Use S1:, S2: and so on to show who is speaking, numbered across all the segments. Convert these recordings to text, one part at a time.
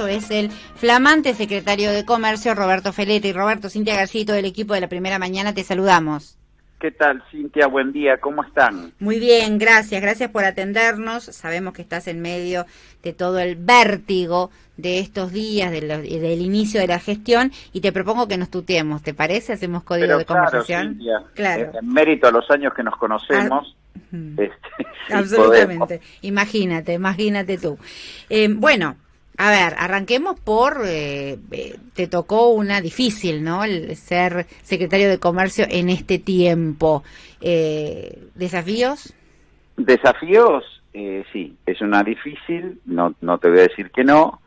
S1: caso es el flamante secretario de Comercio, Roberto Feletti. Roberto, Cintia Garcito del equipo de la primera mañana, te saludamos.
S2: ¿Qué tal, Cintia? Buen día, ¿cómo están?
S1: Muy bien, gracias, gracias por atendernos. Sabemos que estás en medio de todo el vértigo de estos días, del inicio de la gestión, y te propongo que nos tuteemos, ¿te parece? Hacemos código de conversación.
S2: claro. En mérito a los años que nos conocemos.
S1: Ah, este, Absolutamente. Imagínate, imagínate tú. Eh, bueno, a ver, arranquemos por, eh, eh, te tocó una difícil, ¿no? El ser secretario de Comercio en este tiempo. Eh, ¿Desafíos?
S2: Desafíos, sí, es una difícil, no, no te voy a decir que no.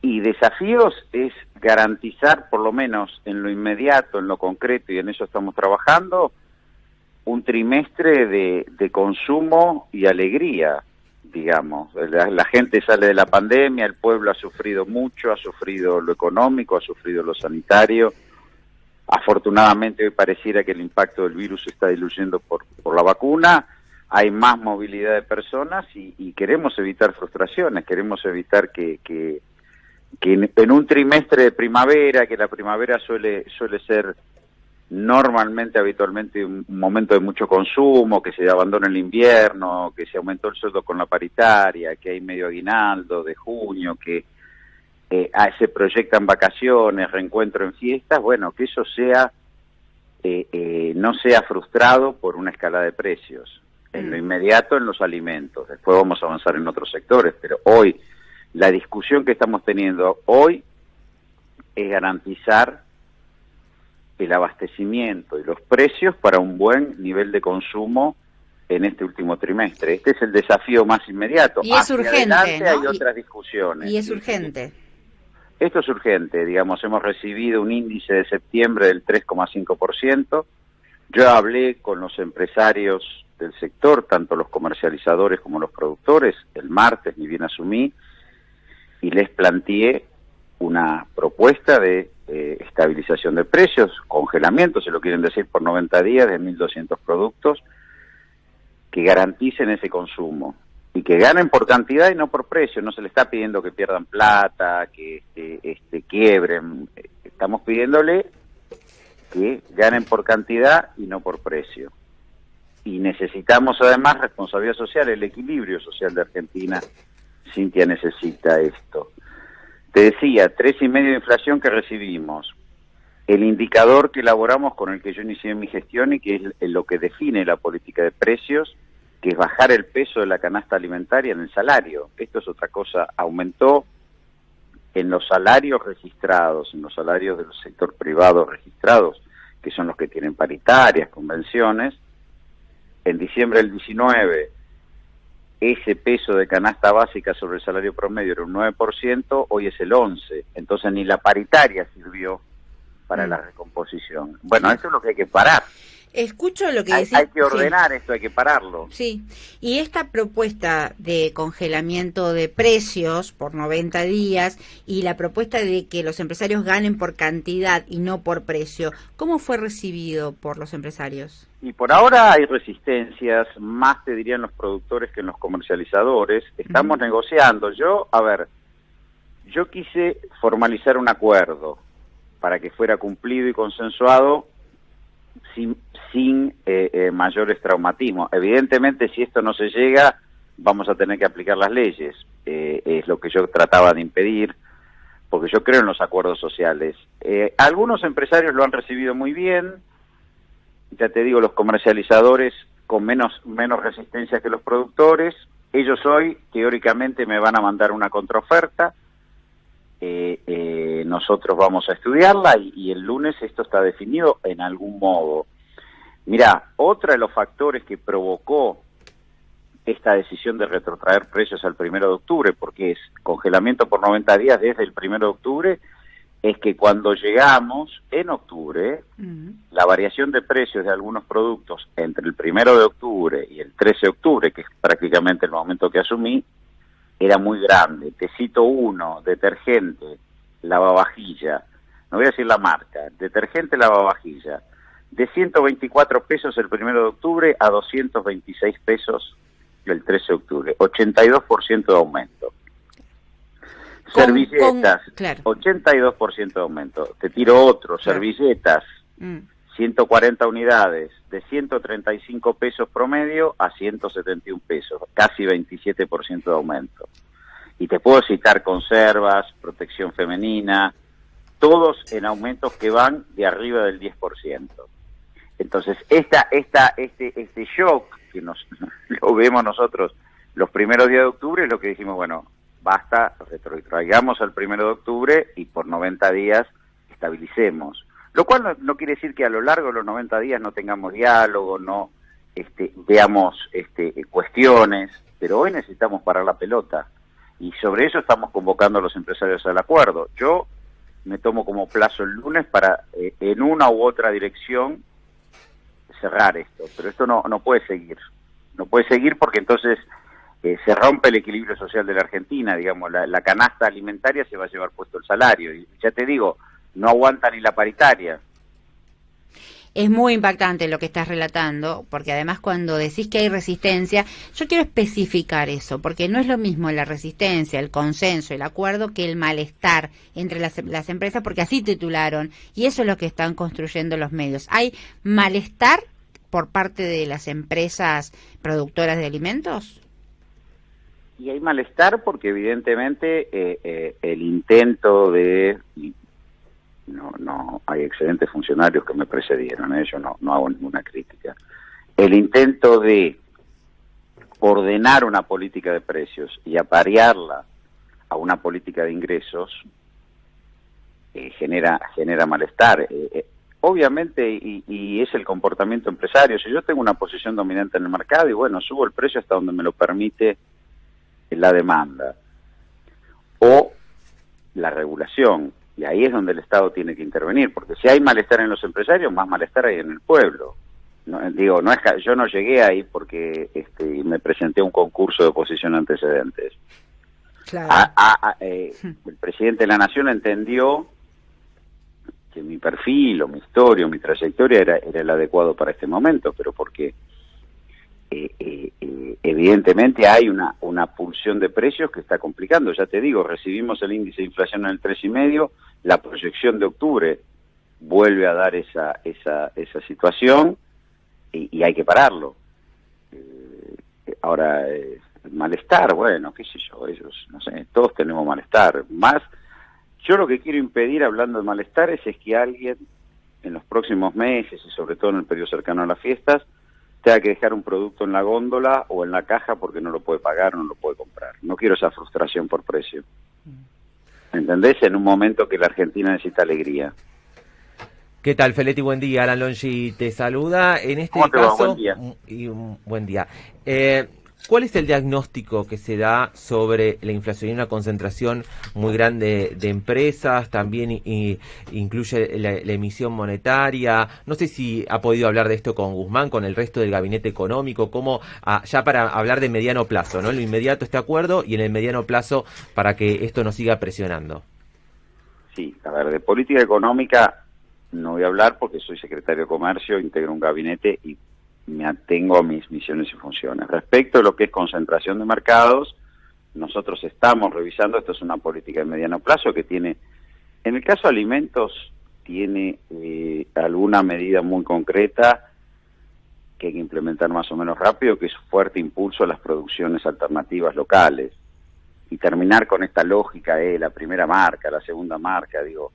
S2: Y desafíos es garantizar, por lo menos en lo inmediato, en lo concreto, y en eso estamos trabajando, un trimestre de consumo y alegría digamos. La, gente sale de la pandemia, el pueblo ha sufrido mucho, ha sufrido lo económico, ha sufrido lo sanitario. Afortunadamente hoy pareciera que el impacto del virus se está diluyendo por, por la vacuna, hay más movilidad de personas y, queremos evitar frustraciones, queremos evitar que, que, que en, un trimestre de primavera, que la primavera suele, suele ser normalmente, habitualmente, un momento de mucho consumo, que se abandona el invierno, que se aumentó el sueldo con la paritaria, que hay medio aguinaldo de junio, que eh, se proyectan vacaciones, reencuentro en fiestas, bueno, que eso sea, eh, eh, no sea frustrado por una escala de precios. En lo mm. inmediato en los alimentos, después vamos a avanzar en otros sectores, pero hoy, la discusión que estamos teniendo hoy es garantizar el abastecimiento y los precios para un buen nivel de consumo en este último trimestre. Este es el desafío más inmediato.
S1: Y es urgente.
S2: hay otras discusiones.
S1: Y es urgente.
S2: Esto es urgente, digamos, hemos recibido un índice de septiembre del 3,5%. Yo hablé con los empresarios del sector, tanto los comercializadores como los productores, el martes, ni bien asumí, y les planteé una propuesta de eh, estabilización de precios, congelamiento, se lo quieren decir, por 90 días de 1.200 productos, que garanticen ese consumo y que ganen por cantidad y no por precio. No se le está pidiendo que pierdan plata, que este, este, quiebren. Estamos pidiéndole que ganen por cantidad y no por precio. Y necesitamos además responsabilidad social, el equilibrio social de Argentina. Cintia necesita esto. Te decía, tres y medio de inflación que recibimos. El indicador que elaboramos con el que yo inicié mi gestión y que es lo que define la política de precios, que es bajar el peso de la canasta alimentaria en el salario. Esto es otra cosa. Aumentó en los salarios registrados, en los salarios del sector privado registrados, que son los que tienen paritarias, convenciones. En diciembre del 19 ese peso de canasta básica sobre el salario promedio era un 9%, hoy es el 11%. Entonces ni la paritaria sirvió para mm. la recomposición. Bueno, eso es lo que hay que parar.
S1: Escucho lo que
S2: hay, Hay que ordenar esto, hay que pararlo.
S1: Sí, y esta propuesta de congelamiento de precios por 90 días y la propuesta de que los empresarios ganen por cantidad y no por precio, ¿cómo fue recibido por los empresarios?
S2: Y por ahora hay resistencias, más te dirían los productores que en los comercializadores. Estamos negociando. Yo, a ver, yo quise formalizar un acuerdo para que fuera cumplido y consensuado sin, sin eh, eh, mayores traumatismos. Evidentemente, si esto no se llega, vamos a tener que aplicar las leyes. Eh, es lo que yo trataba de impedir, porque yo creo en los acuerdos sociales. algunos empresarios lo han recibido muy bien, ya te digo, los comercializadores con menos, menos resistencia que los productores. Ellos hoy, teóricamente, me van a mandar una contraoferta. Eh, eh, nosotros vamos a estudiarla y, el lunes esto está definido en algún modo. Mira, otro de los factores que provocó esta decisión de retrotraer precios al primero de octubre, porque es congelamiento por 90 días desde el primero de octubre, es que cuando llegamos en octubre, la variación de precios de algunos productos entre el primero de octubre y el 13 de octubre, que es prácticamente el momento que asumí, era muy grande. Te cito uno, detergente, lavavajilla, no voy a decir la marca, detergente lavavajilla, de 124 pesos el primero de octubre a 226 pesos el 13 de octubre, 82% de aumento. servilletas, 82% de aumento. Te tiro otro, servilletas, 140 mm. unidades, de 135 pesos promedio a 171 pesos, casi 27% de aumento. Y te puedo citar conservas, protección femenina, todos en aumentos que van de arriba del 10%. Entonces, esta, esta, este, este shock que nos lo vemos nosotros los primeros días de octubre, es lo que dijimos, bueno, basta, retrotraigamos al primero de octubre y por 90 días estabilicemos. Lo cual no, quiere decir que a lo largo de los 90 días no tengamos diálogo, no este, veamos este, cuestiones, pero hoy necesitamos parar la pelota y sobre eso estamos convocando a los empresarios al acuerdo. Yo me tomo como plazo el lunes para eh, en una u otra dirección cerrar esto, pero esto no, no puede seguir, no puede seguir porque entonces eh, se rompe el equilibrio social de la Argentina, digamos, la, canasta alimentaria se va a llevar puesto el salario. Y ya te digo, no aguanta ni la paritaria.
S1: Es muy impactante lo que estás relatando, porque además cuando decís que hay resistencia, yo quiero especificar eso, porque no es lo mismo la resistencia, el consenso, el acuerdo, que el malestar entre las, las empresas, porque así titularon, y eso es lo que están construyendo los medios. ¿Hay malestar por parte de las empresas productoras de alimentos?
S2: y hay malestar porque evidentemente eh, eh, el intento de no no hay excelentes funcionarios que me precedieron ¿eh? yo no no hago ninguna crítica el intento de ordenar una política de precios y aparearla a una política de ingresos genera genera malestar obviamente y, y, es el comportamiento empresario si yo tengo una posición dominante en el mercado y bueno subo el precio hasta donde me lo permite la demanda o la regulación. Y ahí es donde el Estado tiene que intervenir, porque si hay malestar en los empresarios, más malestar hay en el pueblo. No, digo, no es yo no llegué ahí porque este, me presenté a un concurso de oposición antecedentes. Eh, el presidente de la Nación entendió que mi perfil o mi historia o mi trayectoria era, era el adecuado para este momento, pero porque eh, eh, eh, evidentemente hay una, una pulsión de precios que está complicando. Ya te digo, recibimos el índice de inflación en el tres y medio, la proyección de octubre vuelve a dar esa, esa, esa situación y, hay que pararlo. ahora, malestar, bueno, qué sé yo, ellos, no sé, todos tenemos malestar. Más, yo lo que quiero impedir, hablando de malestares, es que alguien en los próximos meses y sobre todo en el periodo cercano a las fiestas, tenga que dejar un producto en la góndola o en la caja porque no lo puede pagar o no lo puede comprar. No quiero esa frustración por precio. ¿Entendés? En un momento que la Argentina necesita alegría.
S3: ¿Qué tal, Feletti? Buen día. Alan Longi te saluda. En este caso. Buen día. Y un buen día. Eh, ¿Cuál es el diagnóstico que se da sobre la inflación y una concentración muy grande de empresas? También incluye la, emisión monetaria. No sé si ha podido hablar de esto con Guzmán, con el resto del gabinete económico, como ah, ya para hablar de mediano plazo, ¿no? En lo inmediato este acuerdo y en el mediano plazo para que esto nos siga presionando.
S2: Sí, a ver, de política económica no voy a hablar porque soy secretario de Comercio, integro un gabinete y me atengo a mis misiones y funciones. Respecto a lo que es concentración de mercados, nosotros estamos revisando, esto es una política de mediano plazo que tiene, en el caso de alimentos, tiene eh, alguna medida muy concreta que hay que implementar más o menos rápido, que es fuerte impulso a las producciones alternativas locales. Y terminar con esta lógica de la primera marca, la segunda marca, digo,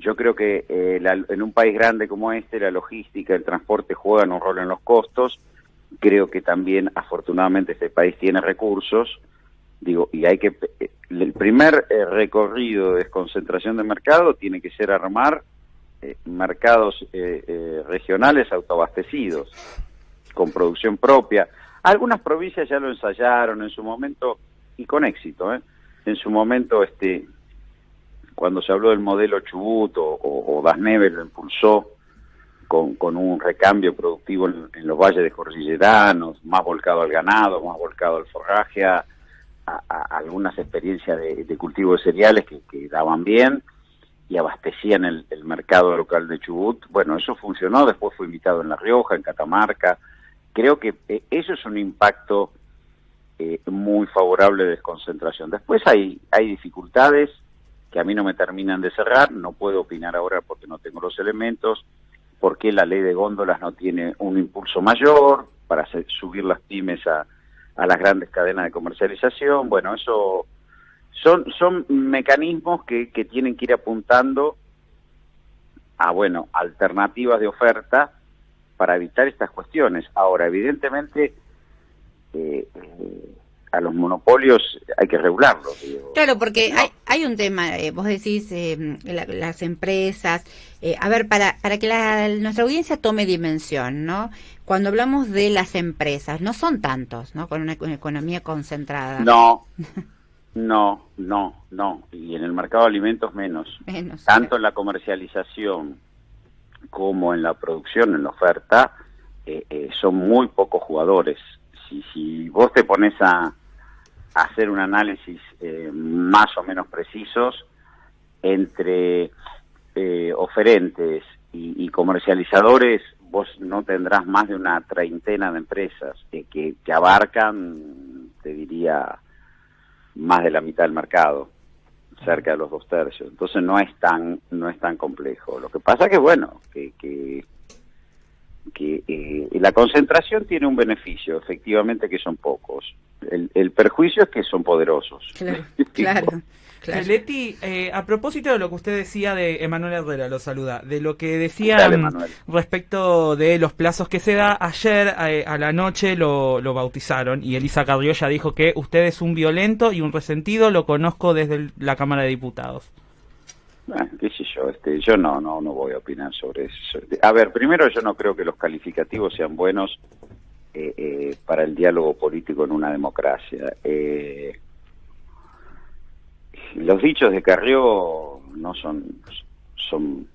S2: yo creo que eh, en un país grande como este, la logística, el transporte juegan un rol en los costos. Creo que también, afortunadamente, este país tiene recursos. Digo, y hay que. Eh, el primer eh, recorrido de desconcentración de mercado tiene que ser armar mercados regionales autoabastecidos, con producción propia. Algunas provincias ya lo ensayaron en su momento y con éxito. En su momento, este cuando se habló del modelo Chubut o, o, Das Neves lo impulsó con, con un recambio productivo en, los valles de cordilleranos, más volcado al ganado, más volcado al forraje, a, algunas experiencias de, cultivo de cereales que, daban bien y abastecían el, el, mercado local de Chubut. Bueno, eso funcionó, después fue invitado en La Rioja, en Catamarca. Creo que eh, eso es un impacto eh, muy favorable de desconcentración. Después hay, hay dificultades que a mí no me terminan de cerrar, no puedo opinar ahora porque no tengo los elementos, porque la ley de góndolas no tiene un impulso mayor para subir las pymes a, a las grandes cadenas de comercialización. Bueno, eso son, son mecanismos que, que tienen que ir apuntando a, bueno, alternativas de oferta para evitar estas cuestiones. Ahora, evidentemente, eh, eh, a los monopolios hay que regularlos.
S1: claro, porque hay, hay un tema, eh, vos decís, las empresas, a ver, para, para que la, nuestra audiencia tome dimensión, ¿no? Cuando hablamos de las empresas, no son tantos, ¿no? Con una, una economía concentrada.
S2: No. No, no, no. Y en el mercado de alimentos menos. Tanto en la comercialización como en la producción, en la oferta, eh, eh, son muy pocos jugadores. Si, si vos te pones a, hacer un análisis eh, más o menos precisos entre oferentes y, comercializadores, vos no tendrás más de una treintena de empresas que, que abarcan, te diría, más de la mitad del mercado, cerca de los dos tercios. Entonces no es tan no es tan complejo. Lo que pasa que bueno que que, que eh, la concentración tiene un beneficio, efectivamente que son pocos. El, el perjuicio es que son poderosos.
S1: Claro, claro.
S4: Claro. Leti, eh, a propósito de lo que usted decía de Emanuel Herrera, lo saluda, de lo que decía respecto de los plazos que se da, ayer eh, a la noche lo, lo, bautizaron y Elisa Carrió ya dijo que usted es un violento y un resentido, lo conozco desde la Cámara de Diputados.
S2: Bueno, qué sé yo, este, yo no, no, no voy a opinar sobre eso. A ver, primero yo no creo que los calificativos sean buenos eh, para el diálogo político en una democracia. Eh, los dichos de Carrió no son, son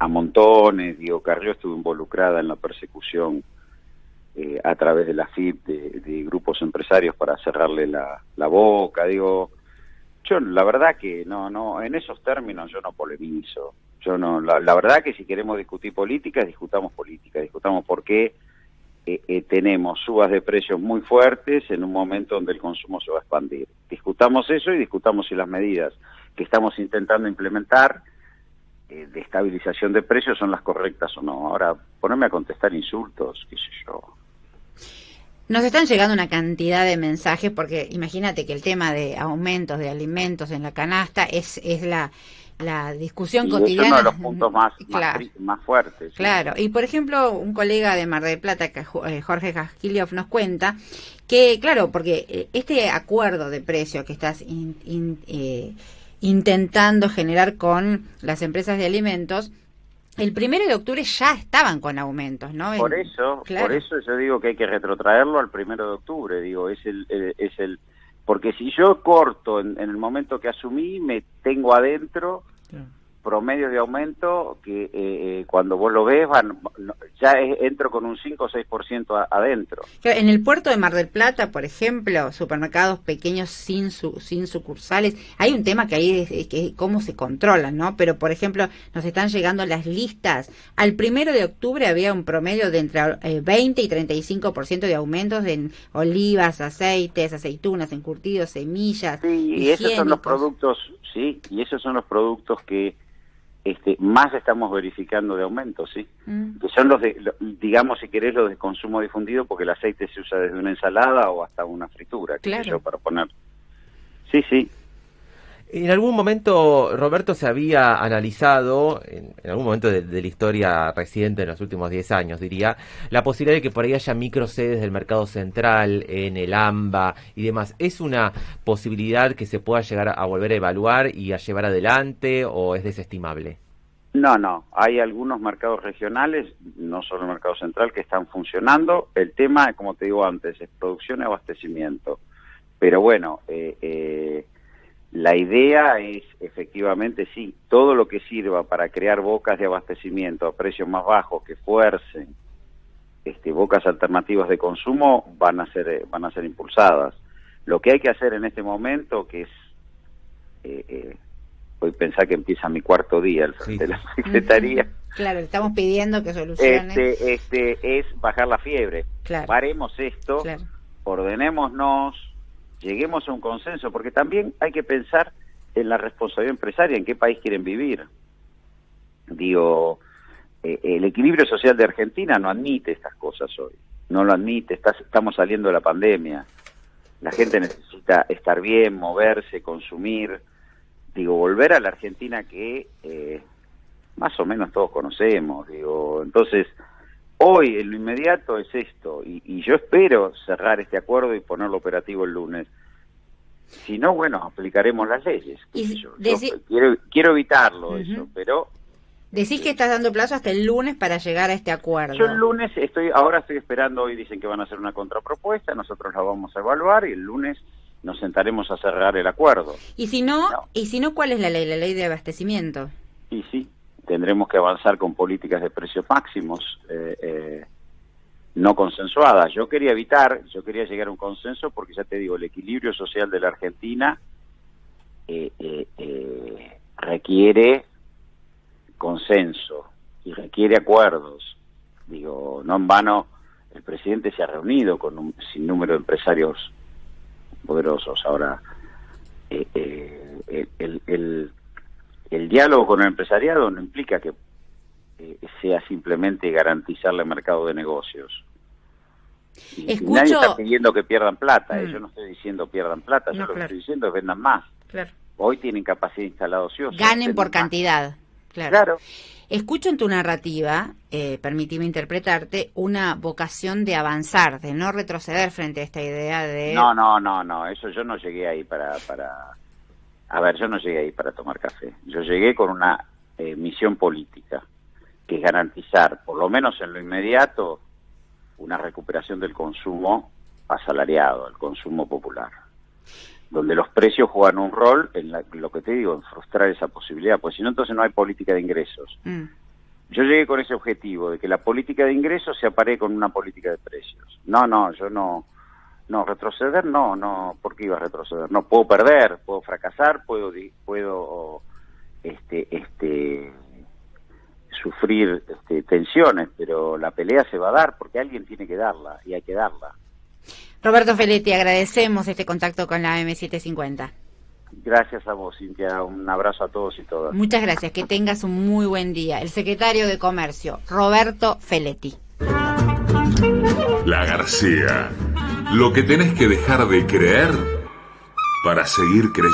S2: a montones, digo, Carrió estuvo involucrada en la persecución eh, a través de la FIP de, grupos empresarios para cerrarle la, la boca, digo, yo la verdad que no, no, en esos términos yo no polemizo, yo no, la, la verdad que si queremos discutir política, discutamos política, discutamos por qué eh, eh, tenemos subas de precios muy fuertes en un momento donde el consumo se va a expandir. Discutamos eso y discutamos si las medidas que estamos intentando implementar eh, de estabilización de precios son las correctas o no. Ahora, ponerme a contestar insultos, qué sé yo.
S1: Nos están llegando una cantidad de mensajes porque imagínate que el tema de aumentos de alimentos en la canasta es, es la la discusión cotidiana. Es
S2: uno de los puntos más, más, fuertes.
S1: Claro, y por ejemplo, un colega de Mar del Plata, eh, Jorge Jaskiliov, nos cuenta que, claro, porque eh, este acuerdo de precio que estás eh, intentando generar con las empresas de alimentos, el primero de octubre ya estaban con aumentos, ¿no?
S2: Por eso, por eso yo digo que hay que retrotraerlo al primero de octubre, digo, es el, es el porque si yo corto en, el momento que asumí, me tengo adentro promedio de aumento que eh, eh, cuando vos lo ves van, ya entro con un 5 o 6% adentro.
S1: En el puerto de Mar del Plata, por ejemplo, supermercados pequeños sin su, sin sucursales, hay un tema que ahí es, que cómo se controlan, ¿no? Pero, por ejemplo, nos están llegando las listas. Al primero de octubre había un promedio de entre 20 eh, y 35% de aumentos en olivas, aceites, aceitunas, encurtidos, semillas.
S2: Sí, y esos son los productos, sí, y esos son los productos que este, más estamos verificando de aumento, ¿sí? Mm. Que son los de, digamos, si querés, los de consumo difundido, porque el aceite se usa desde una ensalada o hasta una fritura, claro. para poner. Sí, sí.
S3: En algún momento, Roberto, se había analizado, en, algún momento de, la historia reciente, en los últimos 10 años, diría, la posibilidad de que por ahí haya microsedes del mercado central, en el AMBA y demás. ¿Es una posibilidad que se pueda llegar a volver a evaluar y a llevar adelante o es desestimable?
S2: No, no. Hay algunos mercados regionales, no solo el mercado central, que están funcionando. El tema, como te digo antes, es producción y abastecimiento. Pero bueno, eh, eh la idea es, efectivamente, sí, todo lo que sirva para crear bocas de abastecimiento a precios más bajos que fuercen este, bocas alternativas de consumo van a ser eh, van a ser impulsadas. Lo que hay que hacer en este momento, que es eh, eh, hoy pensar que empieza mi cuarto día el de la secretaría.
S1: Claro, estamos pidiendo que solucione.
S2: Este, este es bajar la fiebre. Paremos esto. ordenémonos, lleguemos a un consenso, porque también hay que pensar en la responsabilidad empresaria, en qué país quieren vivir. Digo, eh, el equilibrio social de Argentina no admite estas cosas hoy, no lo admite, estamos saliendo de la pandemia, la gente necesita estar bien, moverse, consumir, digo, volver a la Argentina que eh, más o menos todos conocemos, digo, entonces hoy en lo inmediato es esto y, yo espero cerrar este acuerdo y ponerlo operativo el lunes. Si no, bueno, aplicaremos las leyes. quiero, quiero evitarlo eso, pero
S1: Decís que estás dando plazo hasta el lunes para llegar a este acuerdo.
S2: Yo el lunes estoy, ahora estoy esperando, hoy dicen que van a hacer una contrapropuesta, nosotros la vamos a evaluar y el lunes nos sentaremos a cerrar el acuerdo.
S1: Y si no, y si no, ¿cuál es la ley? La ley de abastecimiento.
S2: Y sí, tendremos que avanzar con políticas de precios máximos eh, eh, no consensuadas. Yo quería evitar, yo quería llegar a un consenso porque ya te digo, el equilibrio social de la Argentina eh, requiere consenso y requiere acuerdos. Digo, no en vano el presidente se ha reunido con un sinnúmero de empresarios poderosos. Ahora, eh, eh, el, el, diálogo con el empresariado no implica que eh, sea simplemente garantizarle el mercado de negocios. nadie está pidiendo que pierdan plata, mm. yo no estoy diciendo pierdan plata, yo lo que estoy diciendo es vendan más. Hoy tienen capacidad instalada ociosa.
S1: Ganen por cantidad. Claro. Escucho en tu narrativa, eh, permíteme interpretarte, una vocación de avanzar, de no retroceder frente a esta idea de...
S2: No, no, no, no, eso yo no llegué ahí para... para... A ver, yo no llegué ahí para tomar café. Yo llegué con una eh, misión política, que es garantizar, por lo menos en lo inmediato, una recuperación del consumo asalariado, el consumo popular donde los precios juegan un rol en lo que te digo, en frustrar esa posibilidad, pues si no, entonces no hay política de ingresos. Mm. Yo llegué con ese objetivo, de que la política de ingresos se apare con una política de precios. No, no, yo no, no, retroceder no, no, ¿por qué iba a retroceder? No, puedo perder, puedo fracasar, puedo, puedo, este, este, sufrir este, tensiones, pero la pelea se va a dar porque alguien tiene que darla y hay que darla.
S1: Roberto Feletti, agradecemos este contacto con la M750.
S2: Gracias a vos, Cintia. Un abrazo a todos y todas.
S1: Muchas gracias. Que tengas un muy buen día. El secretario de Comercio, Roberto Feletti.
S5: La García. Lo que tenés que dejar de creer para seguir creyendo.